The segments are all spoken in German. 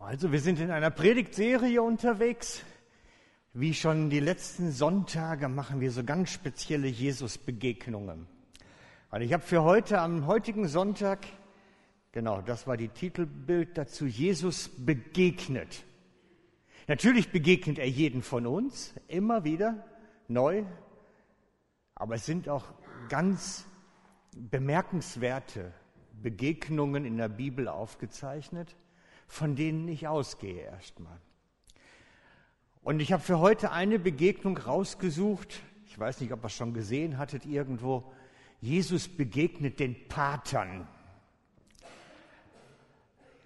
Also wir sind in einer Predigtserie unterwegs. Wie schon die letzten Sonntage machen wir so ganz spezielle Jesus-Begegnungen. Und ich habe für heute, am heutigen Sonntag, genau, das war die Titelbild dazu, Jesus begegnet. Natürlich begegnet er jeden von uns, immer wieder, neu. Aber es sind auch ganz bemerkenswerte Begegnungen in der Bibel aufgezeichnet von denen ich ausgehe erstmal. Und ich habe für heute eine Begegnung rausgesucht. Ich weiß nicht, ob ihr es schon gesehen hattet irgendwo. Jesus begegnet den Patern.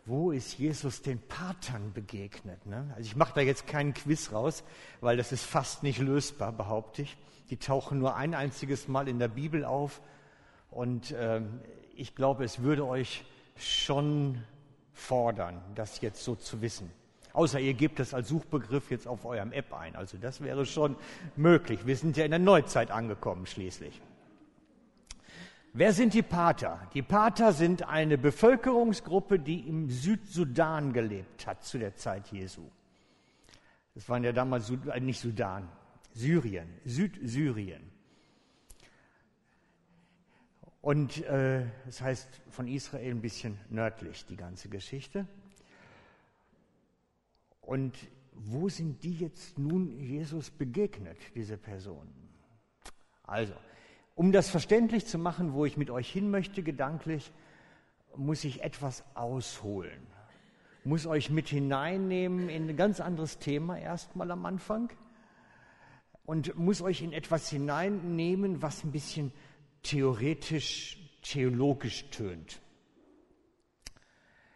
Wo ist Jesus den Patern begegnet? Ne? Also ich mache da jetzt keinen Quiz raus, weil das ist fast nicht lösbar, behaupte ich. Die tauchen nur ein einziges Mal in der Bibel auf. Und äh, ich glaube, es würde euch schon fordern, das jetzt so zu wissen. Außer ihr gebt das als Suchbegriff jetzt auf eurem App ein. Also das wäre schon möglich. Wir sind ja in der Neuzeit angekommen schließlich. Wer sind die Pater? Die Pater sind eine Bevölkerungsgruppe, die im Südsudan gelebt hat zu der Zeit Jesu. Das waren ja damals nicht Sudan, Syrien, Südsyrien. Und äh, das heißt von Israel ein bisschen nördlich die ganze Geschichte. Und wo sind die jetzt nun Jesus begegnet, diese Personen? Also, um das verständlich zu machen, wo ich mit euch hin möchte gedanklich, muss ich etwas ausholen. Muss euch mit hineinnehmen in ein ganz anderes Thema erstmal am Anfang und muss euch in etwas hineinnehmen, was ein bisschen theoretisch, theologisch tönt.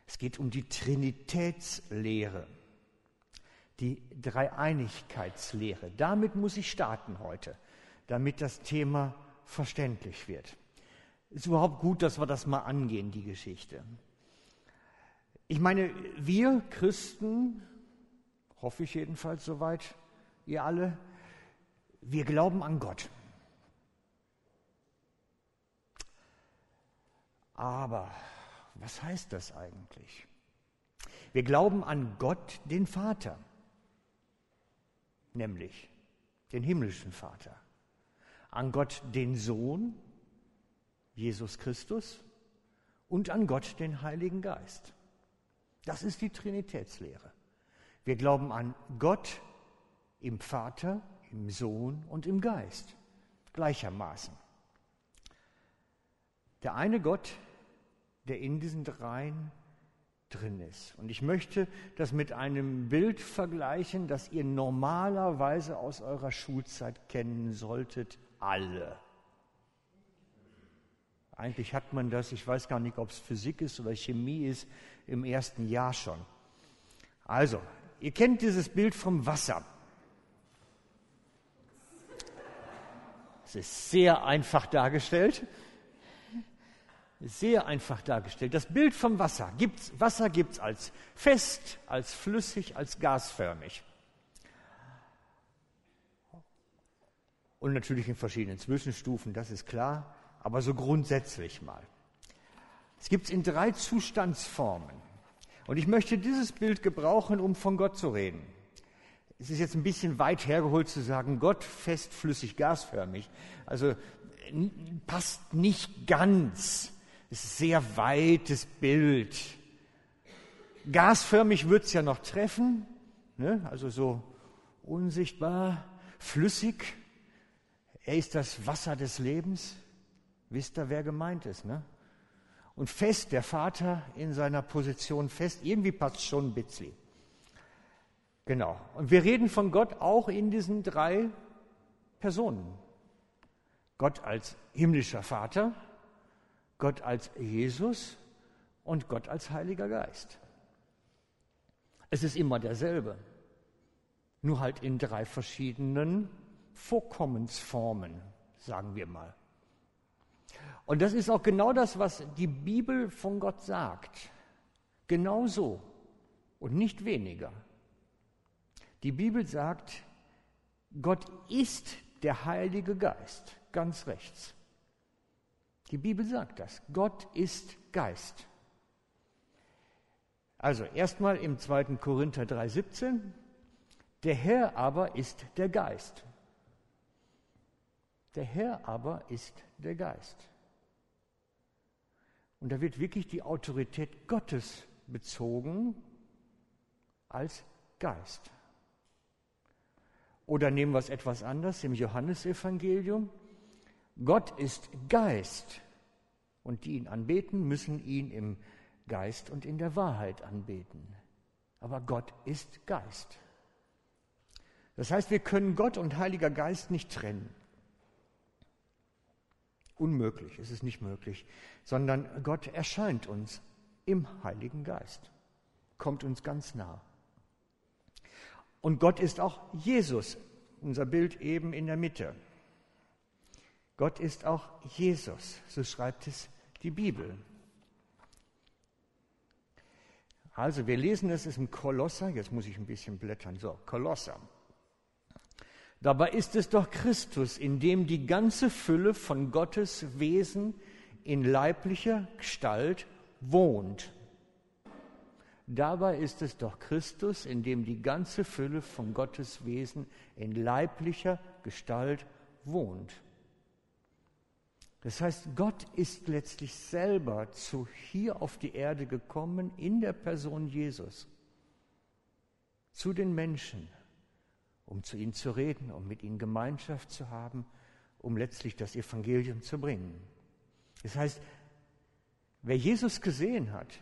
Es geht um die Trinitätslehre, die Dreieinigkeitslehre. Damit muss ich starten heute, damit das Thema verständlich wird. Es ist überhaupt gut, dass wir das mal angehen, die Geschichte. Ich meine, wir Christen, hoffe ich jedenfalls soweit, ihr alle, wir glauben an Gott. Aber was heißt das eigentlich? Wir glauben an Gott, den Vater, nämlich den himmlischen Vater, an Gott, den Sohn, Jesus Christus, und an Gott, den Heiligen Geist. Das ist die Trinitätslehre. Wir glauben an Gott im Vater, im Sohn und im Geist gleichermaßen. Der eine Gott der in diesen dreien drin ist. Und ich möchte das mit einem Bild vergleichen, das ihr normalerweise aus eurer Schulzeit kennen solltet, alle. Eigentlich hat man das, ich weiß gar nicht, ob es Physik ist oder Chemie ist, im ersten Jahr schon. Also, ihr kennt dieses Bild vom Wasser. Es ist sehr einfach dargestellt. Sehr einfach dargestellt. Das Bild vom Wasser. Gibt's, Wasser gibt es als fest, als flüssig, als gasförmig. Und natürlich in verschiedenen Zwischenstufen, das ist klar, aber so grundsätzlich mal. Es gibt es in drei Zustandsformen. Und ich möchte dieses Bild gebrauchen, um von Gott zu reden. Es ist jetzt ein bisschen weit hergeholt zu sagen, Gott fest, flüssig, gasförmig. Also passt nicht ganz ist ein sehr weites Bild. Gasförmig wird es ja noch treffen, ne? also so unsichtbar, flüssig. Er ist das Wasser des Lebens. Wisst ihr, wer gemeint ist? Ne? Und fest, der Vater in seiner Position fest. Irgendwie passt schon ein bisschen. Genau. Und wir reden von Gott auch in diesen drei Personen. Gott als himmlischer Vater, Gott als Jesus und Gott als Heiliger Geist. Es ist immer derselbe, nur halt in drei verschiedenen Vorkommensformen, sagen wir mal. Und das ist auch genau das, was die Bibel von Gott sagt. Genau so und nicht weniger. Die Bibel sagt, Gott ist der Heilige Geist, ganz rechts. Die Bibel sagt das. Gott ist Geist. Also erstmal im 2. Korinther 3,17, der Herr aber ist der Geist. Der Herr aber ist der Geist. Und da wird wirklich die Autorität Gottes bezogen als Geist. Oder nehmen wir es etwas anders im Johannesevangelium. Gott ist Geist und die ihn anbeten, müssen ihn im Geist und in der Wahrheit anbeten. Aber Gott ist Geist. Das heißt, wir können Gott und Heiliger Geist nicht trennen. Unmöglich, es ist nicht möglich, sondern Gott erscheint uns im Heiligen Geist, kommt uns ganz nah. Und Gott ist auch Jesus, unser Bild eben in der Mitte. Gott ist auch Jesus, so schreibt es die Bibel. Also, wir lesen es im Kolosser, jetzt muss ich ein bisschen blättern, so, Kolosser. Dabei ist es doch Christus, in dem die ganze Fülle von Gottes Wesen in leiblicher Gestalt wohnt. Dabei ist es doch Christus, in dem die ganze Fülle von Gottes Wesen in leiblicher Gestalt wohnt. Das heißt, Gott ist letztlich selber zu hier auf die Erde gekommen in der Person Jesus, zu den Menschen, um zu ihnen zu reden, um mit ihnen Gemeinschaft zu haben, um letztlich das Evangelium zu bringen. Das heißt, wer Jesus gesehen hat,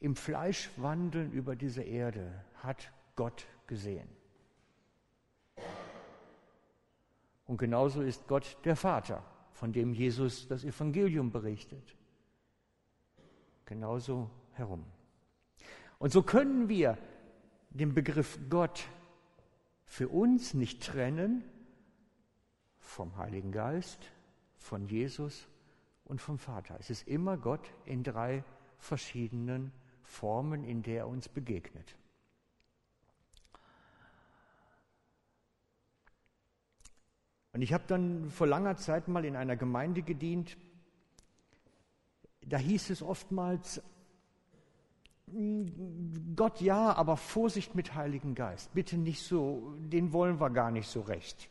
im Fleisch wandeln über diese Erde, hat Gott gesehen. Und genauso ist Gott der Vater von dem Jesus das Evangelium berichtet. Genauso herum. Und so können wir den Begriff Gott für uns nicht trennen vom Heiligen Geist, von Jesus und vom Vater. Es ist immer Gott in drei verschiedenen Formen, in der er uns begegnet. Und ich habe dann vor langer Zeit mal in einer Gemeinde gedient. Da hieß es oftmals, Gott ja, aber Vorsicht mit Heiligen Geist. Bitte nicht so, den wollen wir gar nicht so recht.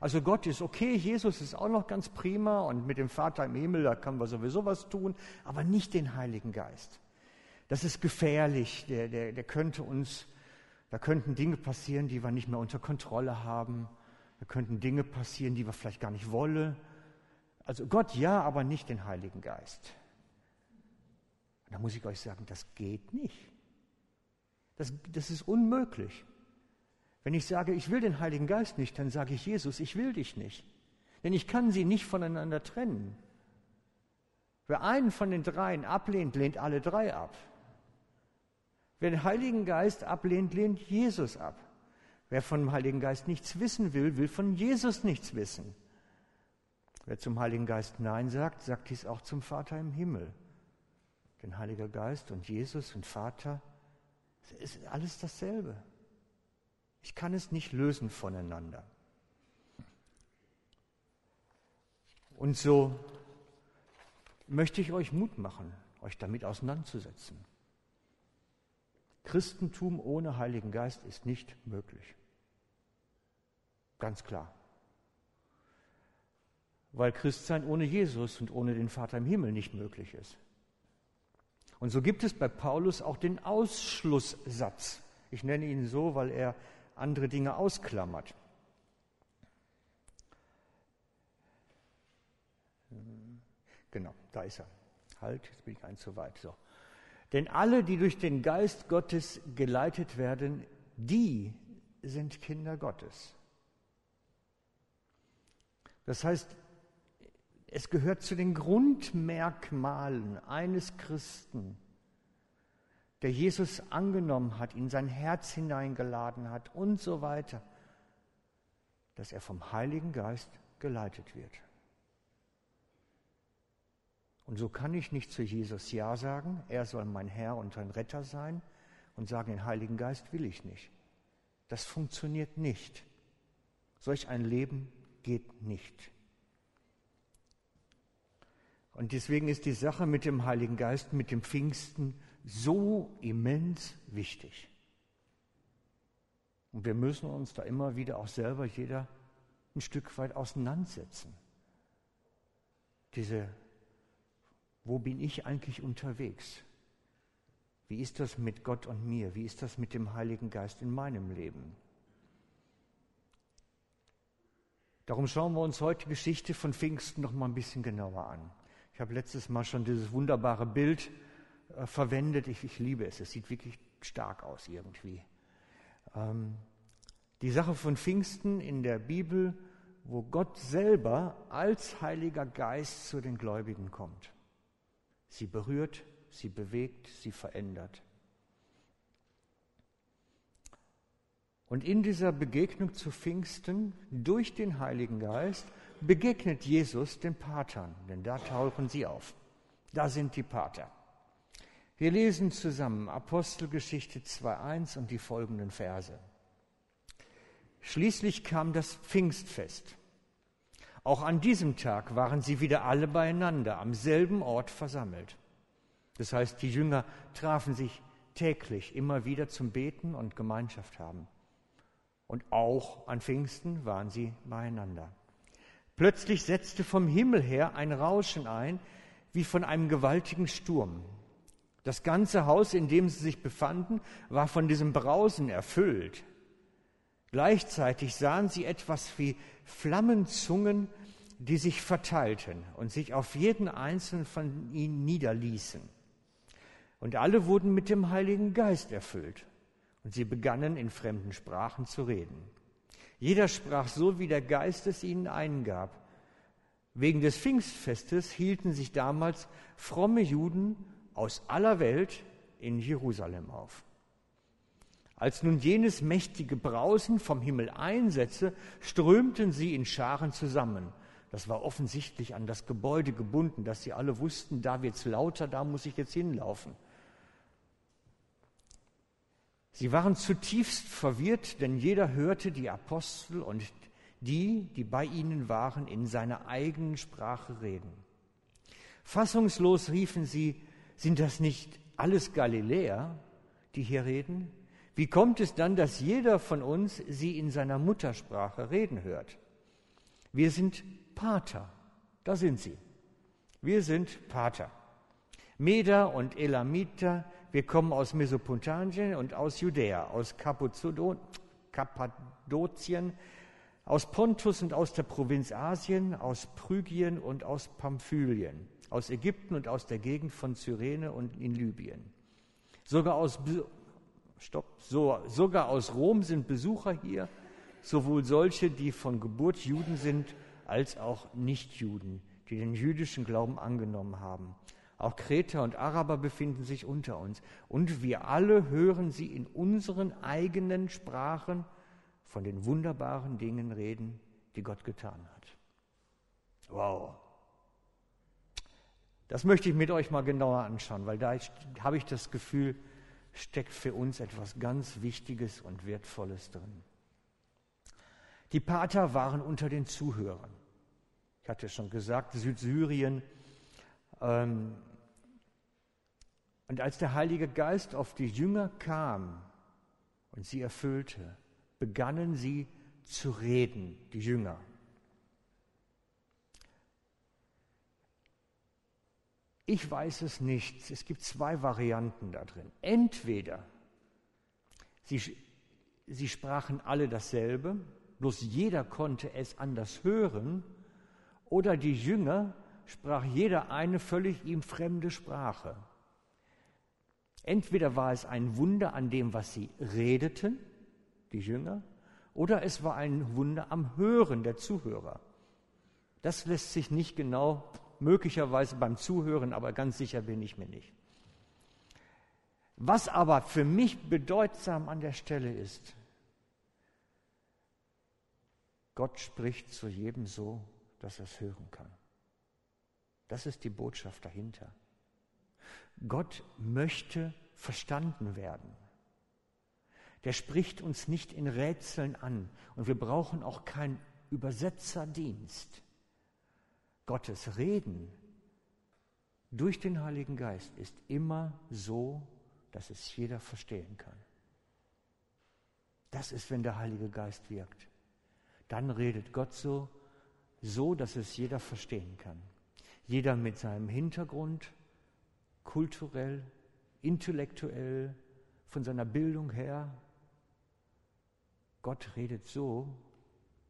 Also Gott ist okay, Jesus ist auch noch ganz prima und mit dem Vater im Himmel, da können wir sowieso was tun, aber nicht den Heiligen Geist. Das ist gefährlich, der, der, der könnte uns, da könnten Dinge passieren, die wir nicht mehr unter Kontrolle haben. Da könnten Dinge passieren, die wir vielleicht gar nicht wollen. Also Gott ja, aber nicht den Heiligen Geist. da muss ich euch sagen, das geht nicht. Das, das ist unmöglich. Wenn ich sage, ich will den Heiligen Geist nicht, dann sage ich Jesus, ich will dich nicht. Denn ich kann sie nicht voneinander trennen. Wer einen von den dreien ablehnt, lehnt alle drei ab. Wer den Heiligen Geist ablehnt, lehnt Jesus ab. Wer vom Heiligen Geist nichts wissen will, will von Jesus nichts wissen. Wer zum Heiligen Geist Nein sagt, sagt dies auch zum Vater im Himmel. Denn Heiliger Geist und Jesus und Vater, ist alles dasselbe. Ich kann es nicht lösen voneinander. Und so möchte ich euch Mut machen, euch damit auseinanderzusetzen. Christentum ohne Heiligen Geist ist nicht möglich. Ganz klar. Weil Christsein ohne Jesus und ohne den Vater im Himmel nicht möglich ist. Und so gibt es bei Paulus auch den Ausschlusssatz. Ich nenne ihn so, weil er andere Dinge ausklammert. Genau, da ist er. Halt, jetzt bin ich eins zu weit. So. Denn alle, die durch den Geist Gottes geleitet werden, die sind Kinder Gottes. Das heißt, es gehört zu den Grundmerkmalen eines Christen, der Jesus angenommen hat, in sein Herz hineingeladen hat und so weiter, dass er vom Heiligen Geist geleitet wird. Und so kann ich nicht zu Jesus Ja sagen, er soll mein Herr und mein Retter sein, und sagen, den Heiligen Geist will ich nicht. Das funktioniert nicht. Solch ein Leben geht nicht. Und deswegen ist die Sache mit dem Heiligen Geist, mit dem Pfingsten so immens wichtig. Und wir müssen uns da immer wieder auch selber jeder ein Stück weit auseinandersetzen. Diese, wo bin ich eigentlich unterwegs? Wie ist das mit Gott und mir? Wie ist das mit dem Heiligen Geist in meinem Leben? Darum schauen wir uns heute die Geschichte von Pfingsten noch mal ein bisschen genauer an. Ich habe letztes Mal schon dieses wunderbare Bild äh, verwendet. Ich, ich, liebe es. Es sieht wirklich stark aus irgendwie. Ähm, die Sache von Pfingsten in der Bibel, wo Gott selber als Heiliger Geist zu den Gläubigen kommt. Sie berührt, sie bewegt, sie verändert. Und in dieser Begegnung zu Pfingsten durch den Heiligen Geist begegnet Jesus den Patern, denn da tauchen sie auf. Da sind die Pater. Wir lesen zusammen Apostelgeschichte 2.1 und die folgenden Verse. Schließlich kam das Pfingstfest. Auch an diesem Tag waren sie wieder alle beieinander, am selben Ort versammelt. Das heißt, die Jünger trafen sich täglich immer wieder zum Beten und Gemeinschaft haben. Und auch an Pfingsten waren sie beieinander. Plötzlich setzte vom Himmel her ein Rauschen ein, wie von einem gewaltigen Sturm. Das ganze Haus, in dem sie sich befanden, war von diesem Brausen erfüllt. Gleichzeitig sahen sie etwas wie Flammenzungen, die sich verteilten und sich auf jeden einzelnen von ihnen niederließen. Und alle wurden mit dem Heiligen Geist erfüllt und sie begannen in fremden Sprachen zu reden. Jeder sprach so, wie der Geist es ihnen eingab. Wegen des Pfingstfestes hielten sich damals fromme Juden aus aller Welt in Jerusalem auf. Als nun jenes mächtige Brausen vom Himmel einsetzte, strömten sie in Scharen zusammen. Das war offensichtlich an das Gebäude gebunden, dass sie alle wussten, da wird's lauter, da muss ich jetzt hinlaufen. Sie waren zutiefst verwirrt, denn jeder hörte die Apostel und die, die bei ihnen waren, in seiner eigenen Sprache reden. Fassungslos riefen sie, sind das nicht alles Galiläer, die hier reden? Wie kommt es dann, dass jeder von uns sie in seiner Muttersprache reden hört? Wir sind Pater, da sind sie. Wir sind Pater. Meder und Elamiter, wir kommen aus Mesopotamien und aus Judäa, aus Kappadokien, aus Pontus und aus der Provinz Asien, aus Phrygien und aus Pamphylien, aus Ägypten und aus der Gegend von Cyrene und in Libyen. Sogar aus, stopp, so, sogar aus Rom sind Besucher hier, sowohl solche, die von Geburt Juden sind, als auch Nichtjuden, die den jüdischen Glauben angenommen haben. Auch Kreter und Araber befinden sich unter uns. Und wir alle hören sie in unseren eigenen Sprachen von den wunderbaren Dingen reden, die Gott getan hat. Wow. Das möchte ich mit euch mal genauer anschauen, weil da habe ich das Gefühl, steckt für uns etwas ganz Wichtiges und Wertvolles drin. Die Pater waren unter den Zuhörern. Ich hatte schon gesagt, Südsyrien und als der Heilige Geist auf die Jünger kam und sie erfüllte, begannen sie zu reden, die Jünger. Ich weiß es nicht. Es gibt zwei Varianten da drin. Entweder sie, sie sprachen alle dasselbe, bloß jeder konnte es anders hören, oder die Jünger sprach jeder eine völlig ihm fremde Sprache. Entweder war es ein Wunder an dem, was sie redeten, die Jünger, oder es war ein Wunder am Hören der Zuhörer. Das lässt sich nicht genau, möglicherweise beim Zuhören, aber ganz sicher bin ich mir nicht. Was aber für mich bedeutsam an der Stelle ist, Gott spricht zu jedem so, dass er es hören kann. Das ist die Botschaft dahinter. Gott möchte verstanden werden. Der spricht uns nicht in Rätseln an und wir brauchen auch keinen Übersetzerdienst. Gottes Reden durch den Heiligen Geist ist immer so, dass es jeder verstehen kann. Das ist, wenn der Heilige Geist wirkt. Dann redet Gott so, so, dass es jeder verstehen kann. Jeder mit seinem Hintergrund, kulturell, intellektuell, von seiner Bildung her. Gott redet so,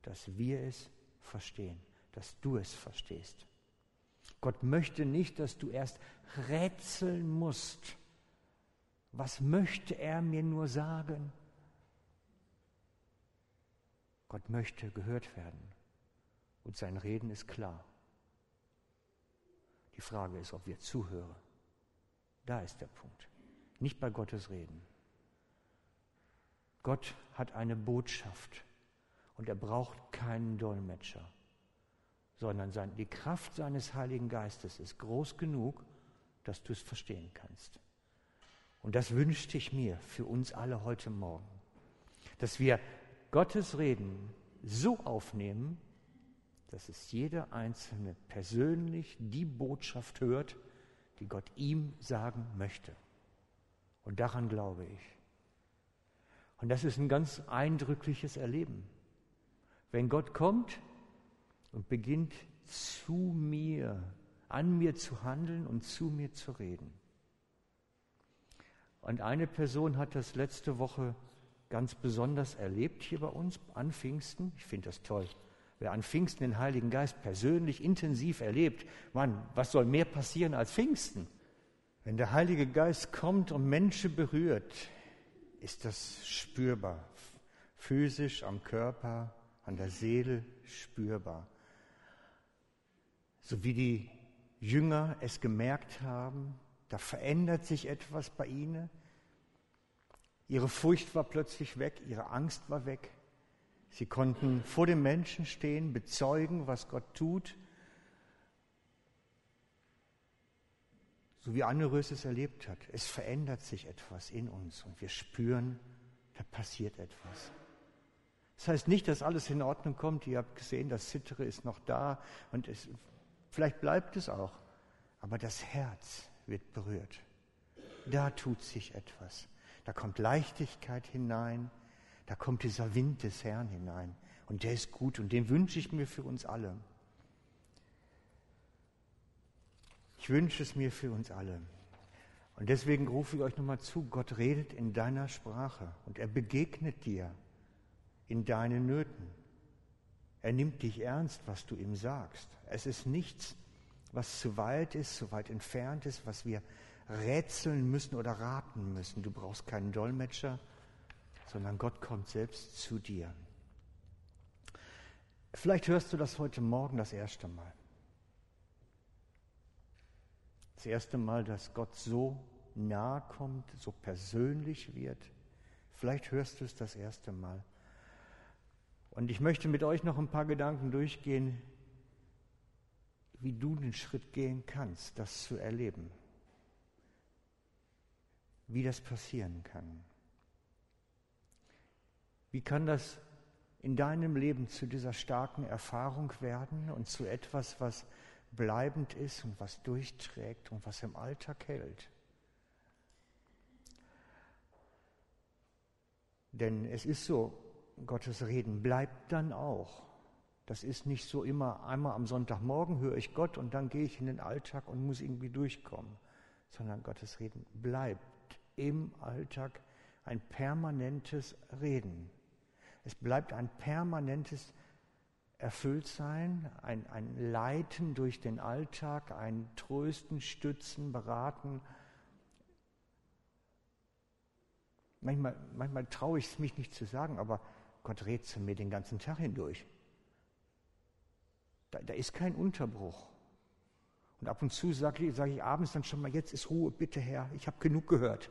dass wir es verstehen, dass du es verstehst. Gott möchte nicht, dass du erst rätseln musst. Was möchte er mir nur sagen? Gott möchte gehört werden und sein Reden ist klar. Die Frage ist, ob wir zuhören. Da ist der Punkt. Nicht bei Gottes Reden. Gott hat eine Botschaft und er braucht keinen Dolmetscher, sondern die Kraft seines Heiligen Geistes ist groß genug, dass du es verstehen kannst. Und das wünschte ich mir für uns alle heute Morgen, dass wir Gottes Reden so aufnehmen, dass es jeder Einzelne persönlich die Botschaft hört, die Gott ihm sagen möchte. Und daran glaube ich. Und das ist ein ganz eindrückliches Erleben. Wenn Gott kommt und beginnt zu mir, an mir zu handeln und zu mir zu reden. Und eine Person hat das letzte Woche ganz besonders erlebt hier bei uns an Pfingsten. Ich finde das toll. Wer an Pfingsten den Heiligen Geist persönlich intensiv erlebt, Mann, was soll mehr passieren als Pfingsten? Wenn der Heilige Geist kommt und Menschen berührt, ist das spürbar, physisch am Körper, an der Seele spürbar. So wie die Jünger es gemerkt haben, da verändert sich etwas bei ihnen. Ihre Furcht war plötzlich weg, ihre Angst war weg. Sie konnten vor dem Menschen stehen, bezeugen, was Gott tut. So wie Anne Rös es erlebt hat. Es verändert sich etwas in uns und wir spüren, da passiert etwas. Das heißt nicht, dass alles in Ordnung kommt. Ihr habt gesehen, das Zittere ist noch da und es, vielleicht bleibt es auch. Aber das Herz wird berührt. Da tut sich etwas. Da kommt Leichtigkeit hinein. Da kommt dieser Wind des Herrn hinein. Und der ist gut und den wünsche ich mir für uns alle. Ich wünsche es mir für uns alle. Und deswegen rufe ich euch nochmal zu, Gott redet in deiner Sprache und er begegnet dir in deinen Nöten. Er nimmt dich ernst, was du ihm sagst. Es ist nichts, was zu weit ist, zu weit entfernt ist, was wir rätseln müssen oder raten müssen. Du brauchst keinen Dolmetscher, sondern Gott kommt selbst zu dir. Vielleicht hörst du das heute Morgen das erste Mal. Das erste Mal, dass Gott so nahe kommt, so persönlich wird. Vielleicht hörst du es das erste Mal. Und ich möchte mit euch noch ein paar Gedanken durchgehen, wie du den Schritt gehen kannst, das zu erleben. Wie das passieren kann. Wie kann das in deinem Leben zu dieser starken Erfahrung werden und zu etwas, was bleibend ist und was durchträgt und was im Alltag hält? Denn es ist so, Gottes Reden bleibt dann auch. Das ist nicht so immer, einmal am Sonntagmorgen höre ich Gott und dann gehe ich in den Alltag und muss irgendwie durchkommen, sondern Gottes Reden bleibt im Alltag ein permanentes Reden. Es bleibt ein permanentes Erfülltsein, ein, ein Leiten durch den Alltag, ein Trösten, Stützen, Beraten. Manchmal, manchmal traue ich es mich nicht zu sagen, aber Gott redet zu mir den ganzen Tag hindurch. Da, da ist kein Unterbruch. Und ab und zu sage sag ich abends dann schon mal, jetzt ist Ruhe, bitte Herr, ich habe genug gehört.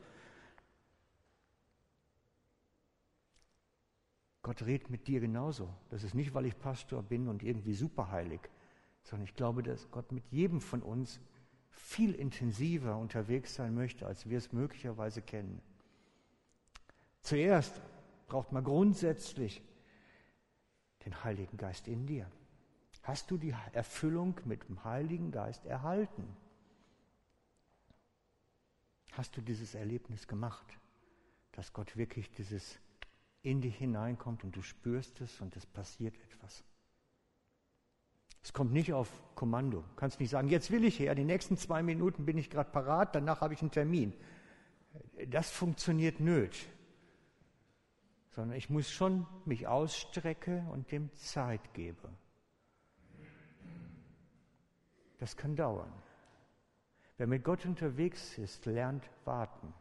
Gott redet mit dir genauso. Das ist nicht, weil ich Pastor bin und irgendwie superheilig, sondern ich glaube, dass Gott mit jedem von uns viel intensiver unterwegs sein möchte, als wir es möglicherweise kennen. Zuerst braucht man grundsätzlich den Heiligen Geist in dir. Hast du die Erfüllung mit dem Heiligen Geist erhalten? Hast du dieses Erlebnis gemacht, dass Gott wirklich dieses in dich hineinkommt und du spürst es und es passiert etwas? Es kommt nicht auf Kommando. Du kannst nicht sagen, jetzt will ich her, die nächsten zwei Minuten bin ich gerade parat, danach habe ich einen Termin. Das funktioniert nicht. Sondern ich muss schon mich ausstrecke und dem Zeit gebe. Das kann dauern. Wer mit Gott unterwegs ist, lernt warten.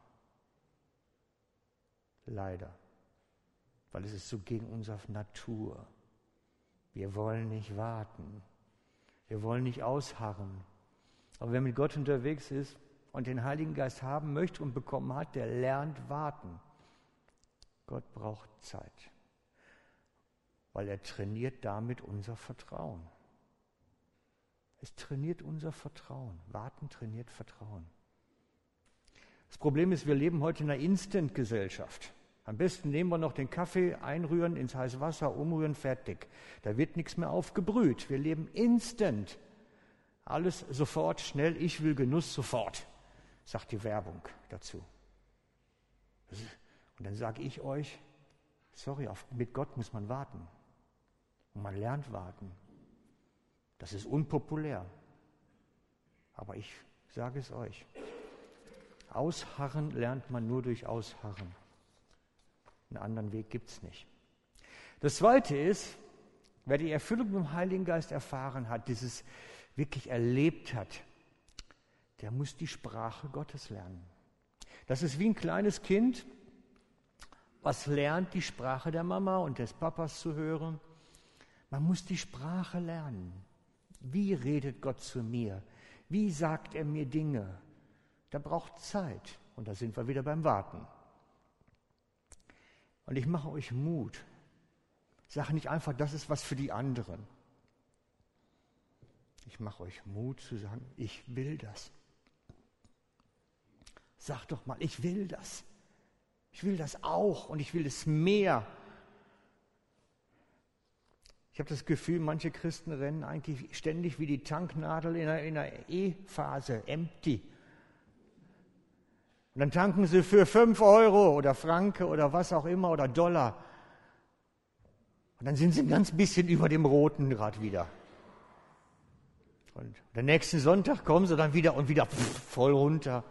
Leider. Weil es ist so gegen unsere Natur. Wir wollen nicht warten. Wir wollen nicht ausharren. Aber wer mit Gott unterwegs ist und den Heiligen Geist haben möchte und bekommen hat, der lernt warten. Gott braucht Zeit, weil er trainiert damit unser Vertrauen. Es trainiert unser Vertrauen. Warten trainiert Vertrauen. Das Problem ist, wir leben heute in einer Instant-Gesellschaft. Am besten nehmen wir noch den Kaffee, einrühren, ins heiße Wasser, umrühren, fertig. Da wird nichts mehr aufgebrüht. Wir leben instant. Alles sofort, schnell, ich will Genuss sofort, sagt die Werbung dazu. Und dann sage ich euch, sorry, auf, mit Gott muss man warten. Und man lernt warten. Das ist unpopulär. Aber ich sage es euch. Ausharren lernt man nur durch Ausharren. Einen anderen Weg gibt es nicht. Das Zweite ist, wer die Erfüllung mit dem Heiligen Geist erfahren hat, dieses wirklich erlebt hat, der muss die Sprache Gottes lernen. Das ist wie ein kleines Kind, was lernt, die Sprache der Mama und des Papas zu hören. Man muss die Sprache lernen. Wie redet Gott zu mir? Wie sagt er mir Dinge? Da braucht Zeit. Und da sind wir wieder beim Warten. Und ich mache euch Mut. Sage nicht einfach, das ist was für die anderen. Ich mache euch Mut zu sagen, ich will das. Sag doch mal, ich will das. Ich will das auch und ich will es mehr. Ich habe das Gefühl, manche Christen rennen eigentlich ständig wie die Tanknadel in einer E-Phase, empty. Und dann tanken sie für 5 Euro oder Franke oder was auch immer oder Dollar. Und dann sind sie ein ganz bisschen über dem Roten gerade wieder. Und den nächsten Sonntag kommen sie dann wieder und wieder voll runter.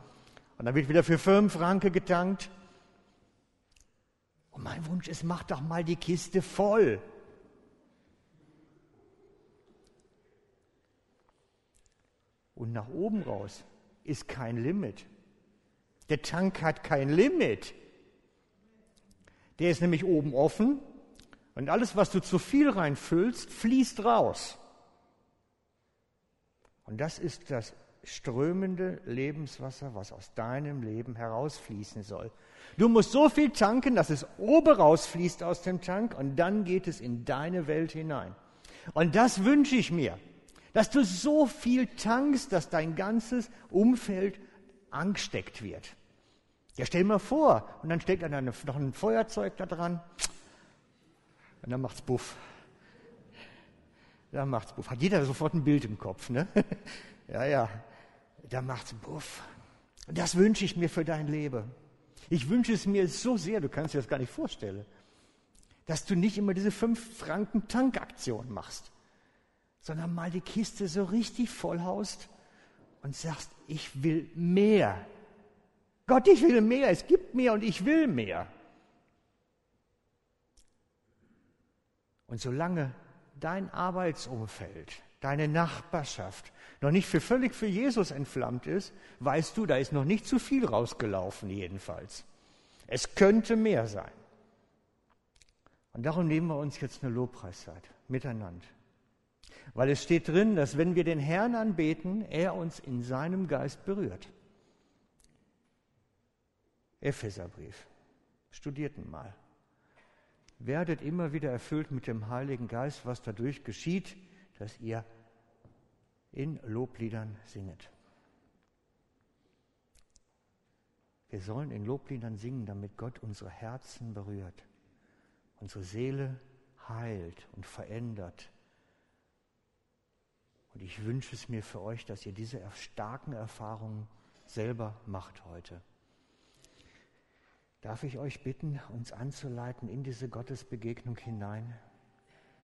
Und dann wird wieder für 5 Franke getankt. Und mein Wunsch ist, mach doch mal die Kiste voll. Und nach oben raus ist kein Limit. Der Tank hat kein Limit. Der ist nämlich oben offen und alles, was du zu viel reinfüllst, fließt raus. Und das ist das strömende Lebenswasser, was aus deinem Leben herausfließen soll. Du musst so viel tanken, dass es oben rausfließt aus dem Tank und dann geht es in deine Welt hinein. Und das wünsche ich mir dass du so viel tankst, dass dein ganzes Umfeld angesteckt wird. Ja, stell dir mal vor, und dann steckt dann noch ein Feuerzeug da dran, und dann macht's Buff. Dann macht's Buff. Hat jeder sofort ein Bild im Kopf, ne? ja, ja. Da macht's Buff. Und das wünsche ich mir für dein Leben. Ich wünsche es mir so sehr, du kannst dir das gar nicht vorstellen, dass du nicht immer diese fünf Franken Tankaktion machst sondern mal die Kiste so richtig vollhaust und sagst, ich will mehr. Gott, ich will mehr, es gibt mehr und ich will mehr. Und solange dein Arbeitsumfeld, deine Nachbarschaft noch nicht für völlig für Jesus entflammt ist, weißt du, da ist noch nicht zu viel rausgelaufen jedenfalls. Es könnte mehr sein. Und darum nehmen wir uns jetzt eine Lobpreiszeit miteinander. Weil es steht drin, dass wenn wir den Herrn anbeten, er uns in seinem Geist berührt. Epheserbrief. Studierten mal. Werdet immer wieder erfüllt mit dem Heiligen Geist, was dadurch geschieht, dass ihr in Lobliedern singet. Wir sollen in Lobliedern singen, damit Gott unsere Herzen berührt, unsere Seele heilt und verändert und ich wünsche es mir für euch, dass ihr diese starken Erfahrungen selber macht heute. Darf ich euch bitten, uns anzuleiten in diese Gottesbegegnung hinein?